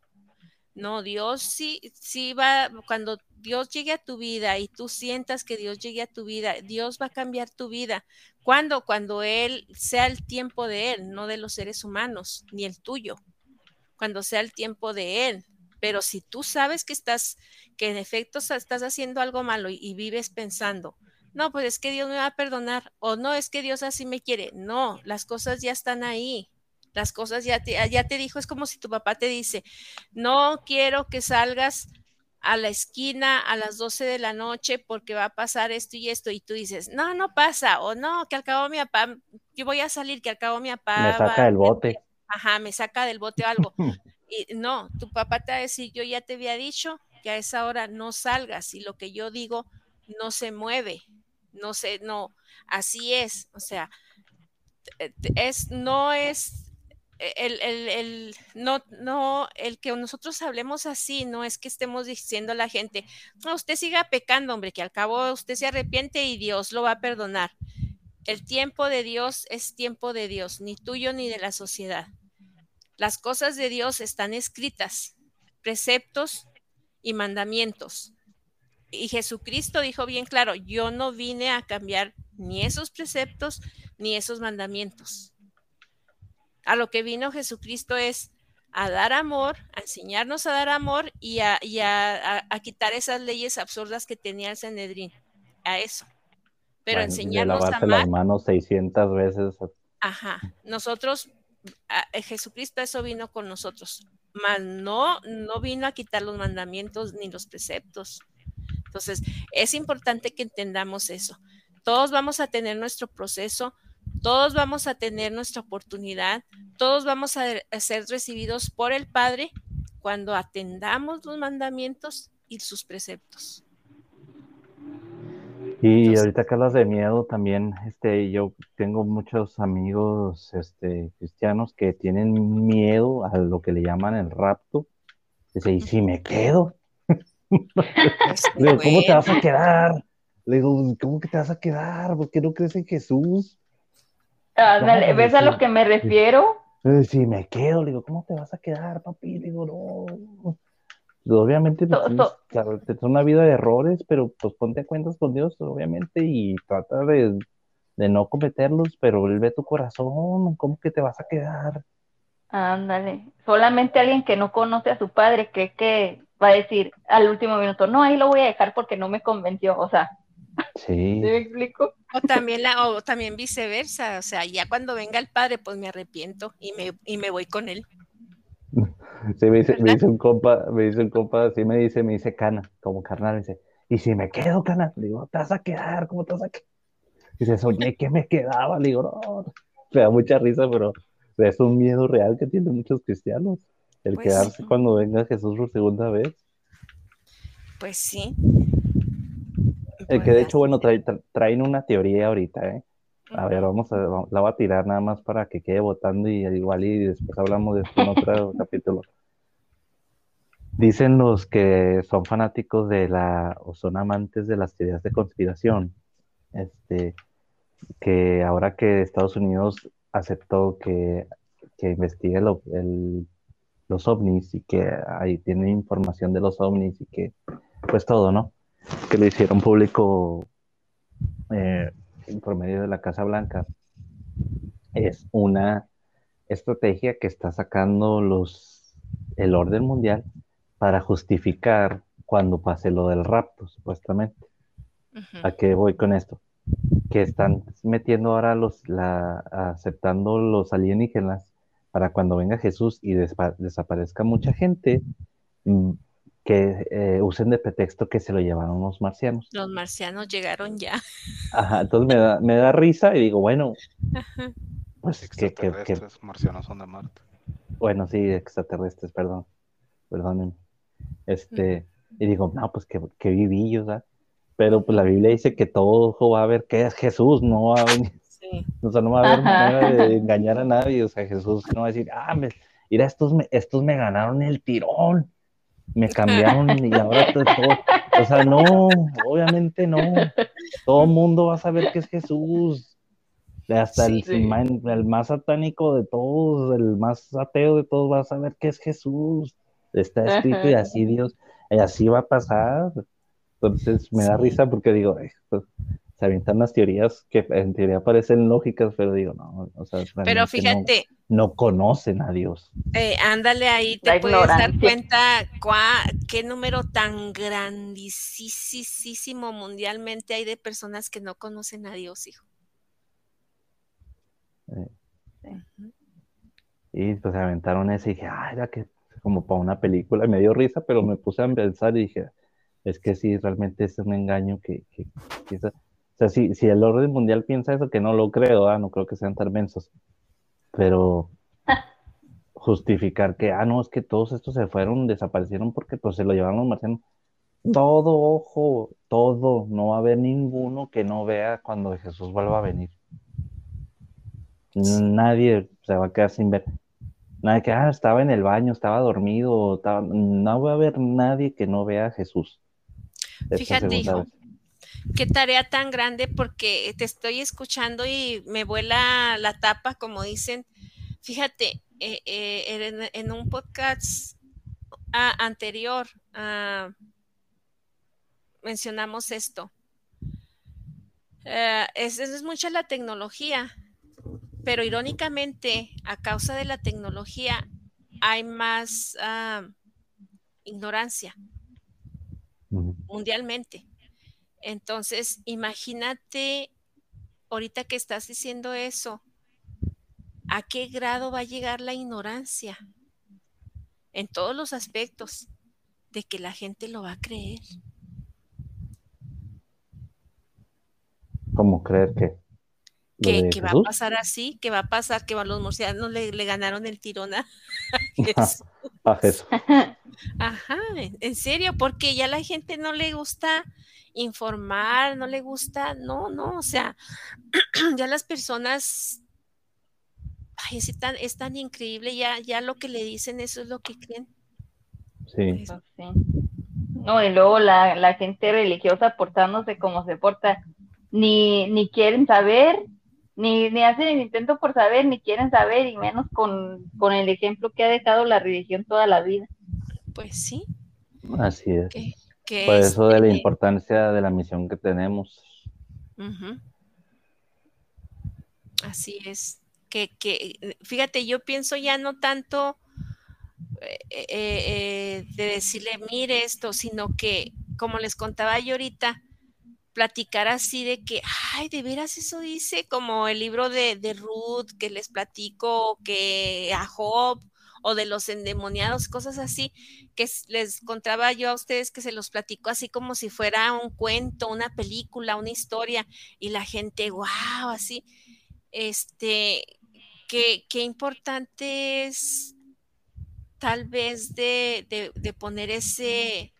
no, Dios sí, sí va, cuando Dios llegue a tu vida y tú sientas que Dios llegue a tu vida, Dios va a cambiar tu vida. ¿Cuándo? Cuando Él sea el tiempo de Él, no de los seres humanos, ni el tuyo. Cuando sea el tiempo de Él. Pero si tú sabes que estás, que en efecto estás haciendo algo malo y, y vives pensando, no, pues es que Dios me va a perdonar, o no, es que Dios así me quiere. No, las cosas ya están ahí las cosas ya te, ya te dijo, es como si tu papá te dice, no quiero que salgas a la esquina a las 12 de la noche porque va a pasar esto y esto y tú dices, no, no pasa, o no, que al cabo mi papá, yo voy a salir, que al cabo mi papá... Me saca el bote. ajá, me saca del bote o algo. Y no, tu papá te va a decir, yo ya te había dicho que a esa hora no salgas y lo que yo digo no se mueve, no sé, no, así es, o sea, es, no es el, el, el, no, no, el que nosotros hablemos así, no es que estemos diciendo a la gente, no, usted siga pecando, hombre, que al cabo usted se arrepiente y Dios lo va a perdonar. El tiempo de Dios es tiempo de Dios, ni tuyo ni de la sociedad. Las cosas de Dios están escritas, preceptos y mandamientos. Y Jesucristo dijo bien claro, yo no vine a cambiar ni esos preceptos ni esos mandamientos. A lo que vino Jesucristo es a dar amor, a enseñarnos a dar amor y a, quitar esas leyes absurdas que tenía el Sanedrín. A eso. Pero enseñarnos a amar. las manos 600 veces. Ajá. Nosotros, eh, Jesucristo eso vino con nosotros. Mas no, no vino a quitar los mandamientos ni los preceptos. Entonces, es importante que entendamos eso. Todos vamos a tener nuestro proceso, todos vamos a tener nuestra oportunidad, todos vamos a, ser recibidos por el Padre cuando atendamos los mandamientos y sus preceptos. Y ahorita que hablas de miedo también, este, yo tengo muchos amigos este, cristianos que tienen miedo a lo que le llaman el rapto. Dice, ¿y si me quedo? Pues, Le digo, ¿cómo te vas a quedar? Le digo, ¿cómo que te vas a quedar? ¿Por qué no crees en Jesús? ¿ves a lo que me refiero? Si me quedo, le digo, ¿cómo te vas a quedar, papi? Le digo, no. Pues, obviamente pues, es una vida de errores, pero pues ponte cuentas con Dios, obviamente, y trata de, no cometerlos, pero Él ve tu corazón, ¿cómo que te vas a quedar? Ándale, solamente alguien que no conoce a su padre cree que va a decir al último minuto, no, ahí lo voy a dejar porque no me convenció, o sea, Sí. me explico? O también, la, o también viceversa, o sea, ya cuando venga el padre, pues me arrepiento y me, y me voy con él. Sí, me dice, me dice, un compa, me dice un compa, así me dice, me dice cana, como carnal, me dice, y si me quedo, cana, le digo, te vas a quedar, ¿cómo te vas a quedar? Dice, soñé que me quedaba, le digo, no, me da mucha risa, pero es un miedo real que tienen muchos cristianos, el pues quedarse cuando venga Jesús por segunda vez. Pues sí, el que de hecho, bueno, traen una teoría ahorita, ¿eh? A ver, vamos a, la voy a tirar nada más para que quede votando y igual y después hablamos de esto en otro capítulo. Dicen los que son fanáticos de la, o son amantes de las teorías de conspiración, este, que ahora que Estados Unidos aceptó que, que investigue los ovnis y que ahí tiene información de los ovnis y que, pues todo, ¿no? que le hicieron público eh, por medio de la Casa Blanca es una estrategia que está sacando los el orden mundial para justificar cuando pase lo del rapto, supuestamente. ¿A qué voy con esto? Que están metiendo ahora los, la, aceptando los alienígenas para cuando venga Jesús y desaparezca mucha gente, mm, que eh, usen de pretexto que se lo llevaron los marcianos. Los marcianos llegaron ya. Ajá, entonces me da, me da risa y digo, bueno, pues que, que, marcianos son de Marte. Bueno, sí, extraterrestres, perdón, perdónenme. Este, y digo, no, pues que, que vivillos, ¿verdad? Pero pues la Biblia dice que todo ojo va a ver que es Jesús, no va a venir. O sea, no va a haber manera de engañar a nadie. O sea, Jesús no va a decir, ah, mira, estos me, estos me ganaron el tirón me cambiaron y ahora todo, o sea, no, obviamente no. Todo el mundo va a saber que es Jesús. Hasta el, el, más satánico de todos, el más ateo de todos va a saber que es Jesús. Está escrito y así Dios, y así va a pasar. Entonces me da risa porque digo, pues, se avientan las teorías que en teoría parecen lógicas, pero digo, no, o sea, pero fíjate, no, conocen a Dios. Eh, ándale ahí, te puedes dar cuenta qué número tan grandísimo mundialmente hay de personas que no conocen a Dios, hijo. Eh. Y pues se aventaron eso y dije, ah, era que como para una película, me dio risa, pero me puse a pensar y dije, es que sí, realmente es un engaño que, que, que sea, si, si el orden mundial piensa eso, que no lo creo, ¿ah? no creo que sean tan mensos. Pero justificar que, ah, no, es que todos estos se fueron, desaparecieron porque pues se lo llevaron los marcianos. Todo, ojo, todo, no va a haber ninguno que no vea cuando Jesús vuelva a venir. Nadie se va a quedar sin ver. Nadie que, ah, estaba en el baño, estaba dormido, estaba... no va a haber nadie que no vea a Jesús. Fíjate, hijo, qué tarea tan grande porque te estoy escuchando y me vuela la tapa, como dicen. Fíjate, eh, eh, en, un podcast ah, anterior ah, mencionamos esto. Eh, es, es mucha la tecnología, pero irónicamente, a causa de la tecnología, hay más ah, ignorancia mundialmente. Entonces, imagínate, ahorita que estás diciendo eso, ¿a qué grado va a llegar la ignorancia? En todos los aspectos, de que la gente lo va a creer. ¿Cómo creer que? Que, va a pasar así, que va a pasar que los murcianos le, ganaron el tirón a Jesús. Ajá, en serio, porque ya la gente no le gusta informar, no le gusta, no, no, o sea, ya las personas, ay, es tan, es tan increíble, ya, ya lo que le dicen, eso es lo que creen. Sí. No, y luego la, la gente religiosa portándose como se porta, ni, ni quieren saber, ni, ni hacen el intento por saber, ni quieren saber, y menos con, con el ejemplo que ha dejado la religión toda la vida. Pues sí. Así es. Por eso de la importancia de la misión que tenemos. Así es. Que, que, fíjate, yo pienso ya no tanto eh, eh, eh, de decirle, mire esto, sino que, como les contaba yo ahorita, platicar así de que, ay, de veras eso dice, como el libro de, de Ruth que les platico, que a Job, o de los endemoniados, cosas así, que les contaba yo a ustedes que se los platico así como si fuera un cuento, una película, una historia, y la gente, wow, así, este, qué, qué importante es tal vez de, de, poner ese,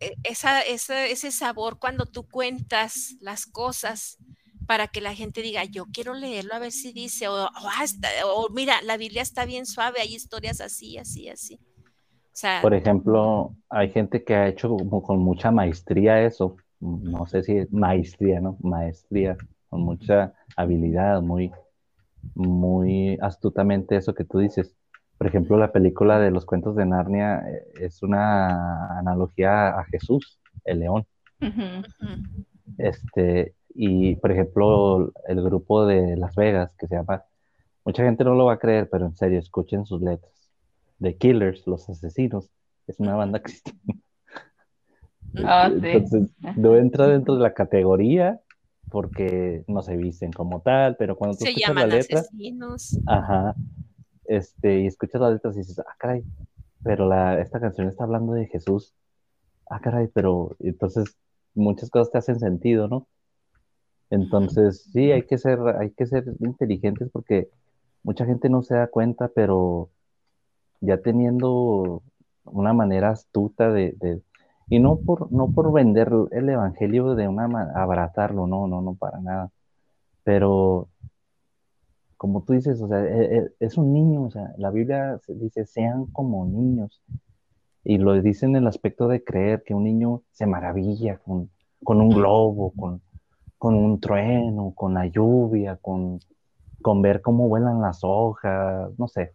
e, esa, ese sabor cuando tú cuentas las cosas para que la gente diga, yo quiero leerlo a ver si dice, o, o, mira, la Biblia está bien suave, hay historias así, así, así. Por ejemplo, hay gente que ha hecho como con mucha maestría eso, no sé si es maestría, ¿no? Maestría, con mucha habilidad, muy, muy astutamente eso que tú dices. Por ejemplo, la película de los cuentos de Narnia eh, es una analogía a Jesús, el león. Este, y, por ejemplo, el grupo de Las Vegas, que se llama, mucha gente no lo va a creer, pero en serio, escuchen sus letras. The Killers, Los Asesinos, es una banda cristiana. Ah, sí. Entonces, no entra dentro de la categoría porque no se visten como tal, pero cuando tú se escuchas la letra, asesinos. ajá, este, y escuchas las letras y dices, ah, caray, pero esta canción está hablando de Jesús, ah, caray, pero entonces muchas cosas te hacen sentido, ¿no? Entonces, sí, hay que ser, hay que ser inteligentes porque mucha gente no se da cuenta, pero ya teniendo una manera astuta de, y no por, no por vender el evangelio de una abrazarlo, no, no, no, para nada. Pero como tú dices, o sea, e, e, es, un niño, o sea, la Biblia dice, sean como niños. Y lo dice en el aspecto de creer que un niño se maravilla con, con un globo, con, con un trueno, con la lluvia, con, con ver cómo vuelan las hojas, no sé,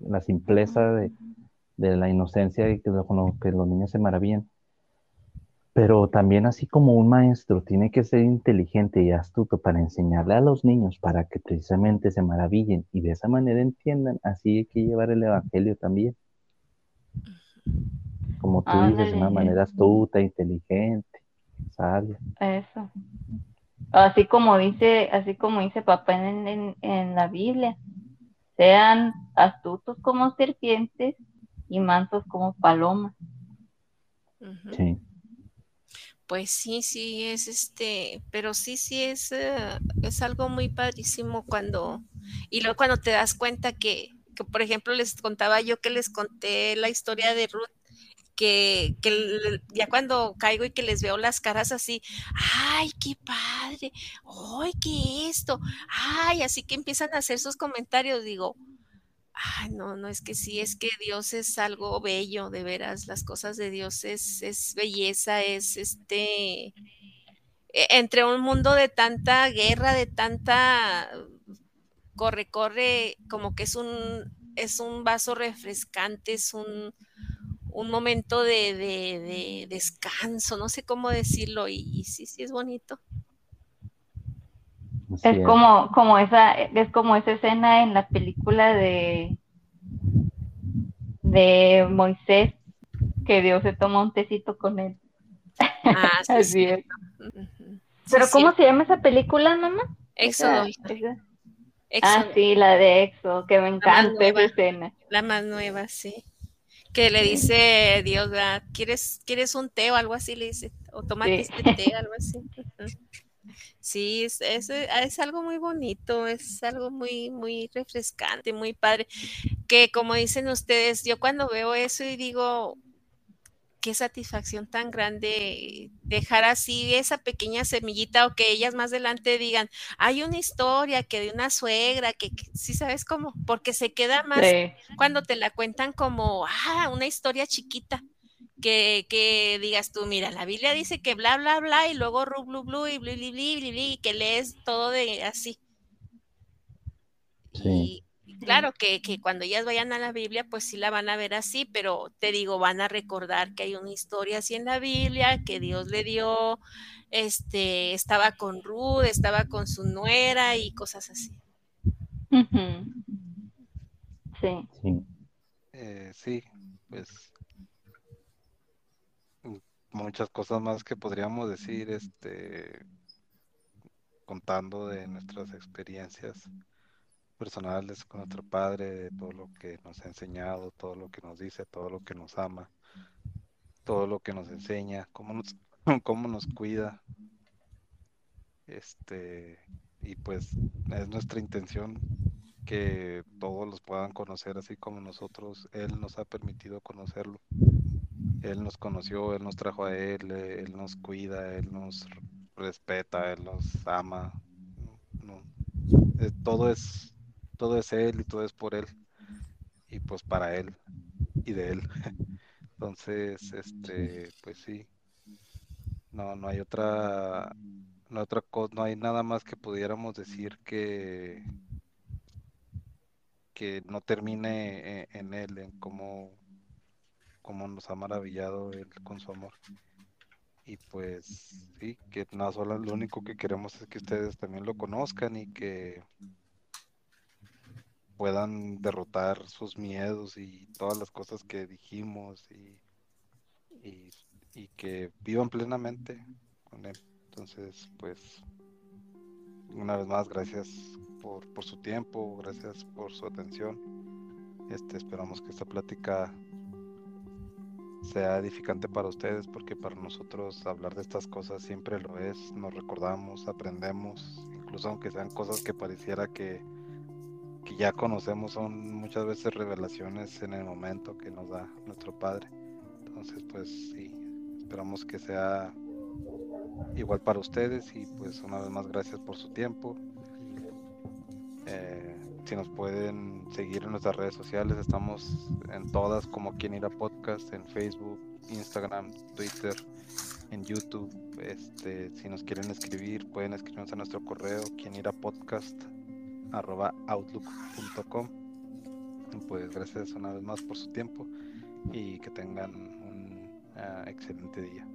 la simpleza de, la inocencia y que, con que los niños se maravillan. Pero también así como un maestro tiene que ser inteligente y astuto para enseñarle a los niños para que precisamente se maravillen y de esa manera entiendan, así hay que llevar el Evangelio también. Como tú dices, de una manera astuta, inteligente. Eso. Así como dice, así como dice papá en, en, la Biblia, sean astutos como serpientes y mansos como palomas. Sí. Pues sí, sí, es este, pero sí, sí, es, eh, es algo muy padrísimo cuando Y luego cuando te das cuenta que, que, por ejemplo, les contaba yo que les conté la historia de Ruth, que, que, ya cuando caigo y que les veo las caras así, ay, qué padre, ay, qué esto, ay, así que empiezan a hacer sus comentarios, digo, ay, no, no, es que sí, es que Dios es algo bello, de veras, las cosas de Dios es, es belleza, es este, e, entre un mundo de tanta guerra, de tanta corre, corre, como que es un, es un vaso refrescante, es un, un momento de, de, de, descanso, no sé cómo decirlo, y sí, sí es bonito. Es, es, como, como esa, es como esa escena en la película de de Moisés, que Dios se toma un tecito con él. Ah, sí, Así sí. es. Pero ¿cómo se llama esa película, mamá? Éxodo. Ah, sí, la de Exo, que me encanta nueva. esa escena. La más nueva, sí. Que le dice Dios, ¿verdad? ¿Quieres, ¿quieres un té o algo así? Le dice, o tomate Sí. este té, algo así. Sí, es, es, es algo muy bonito, es algo muy, muy refrescante, muy padre. Que como dicen ustedes, yo cuando veo eso y digo, qué satisfacción tan grande dejar así esa pequeña semillita o que ellas más adelante digan, hay una historia que de una suegra, que, que sí sabes cómo, porque se queda más Sí. cuando te la cuentan como, ah, una historia chiquita, que, que digas tú, mira, la Biblia dice que bla, bla, bla, y luego ru, blu, blu, y bli, bli, bli, bli, bli, y que lees todo de así. Sí. Y claro que, que cuando ellas vayan a la Biblia, pues sí la van a ver así, pero te digo, van a recordar que hay una historia así en la Biblia, que Dios le dio, este, estaba con Ruth, estaba con su nuera y cosas así. Sí. Sí. Eh, sí, pues muchas cosas más que podríamos decir, este, contando de nuestras experiencias personales con nuestro padre, de todo lo que nos ha enseñado, todo lo que nos dice, todo lo que nos ama, todo lo que nos enseña, cómo nos, cómo nos cuida. Este, y pues es nuestra intención que todos los puedan conocer así como nosotros. Él nos ha permitido conocerlo. Él nos conoció, Él nos trajo a Él, eh, Él nos cuida, Él nos respeta, Él nos ama. Eh, todo es, todo es Él y todo es por Él. Y pues para Él y de Él. Entonces, este, pues sí. No, no hay otra, no hay otra cosa, no hay nada más que pudiéramos decir que que no termine e- en él, en cómo, cómo nos ha maravillado él con su amor. Y pues sí, que nada solo lo único que queremos es que ustedes también lo conozcan y que puedan derrotar sus miedos y todas las cosas que dijimos y, y, y que vivan plenamente con él. Entonces, pues, una vez más, gracias por, por su tiempo, gracias por su atención. Este, esperamos que esta plática sea edificante para ustedes, porque para nosotros hablar de estas cosas siempre lo es. Nos recordamos, aprendemos, incluso aunque sean cosas que pareciera que, que ya conocemos, son muchas veces revelaciones en el momento que nos da nuestro Padre. Entonces, pues sí, esperamos que sea igual para ustedes y pues una vez más gracias por su tiempo. Eh, si nos pueden seguir en nuestras redes sociales, estamos en todas como Quien Irá Podcast, en Facebook, Instagram, Twitter, en YouTube. Este, si nos quieren escribir, pueden escribirnos a nuestro correo, quien irá podcast arroba outlook.com. Pues gracias una vez más por su tiempo y que tengan un uh, excelente día.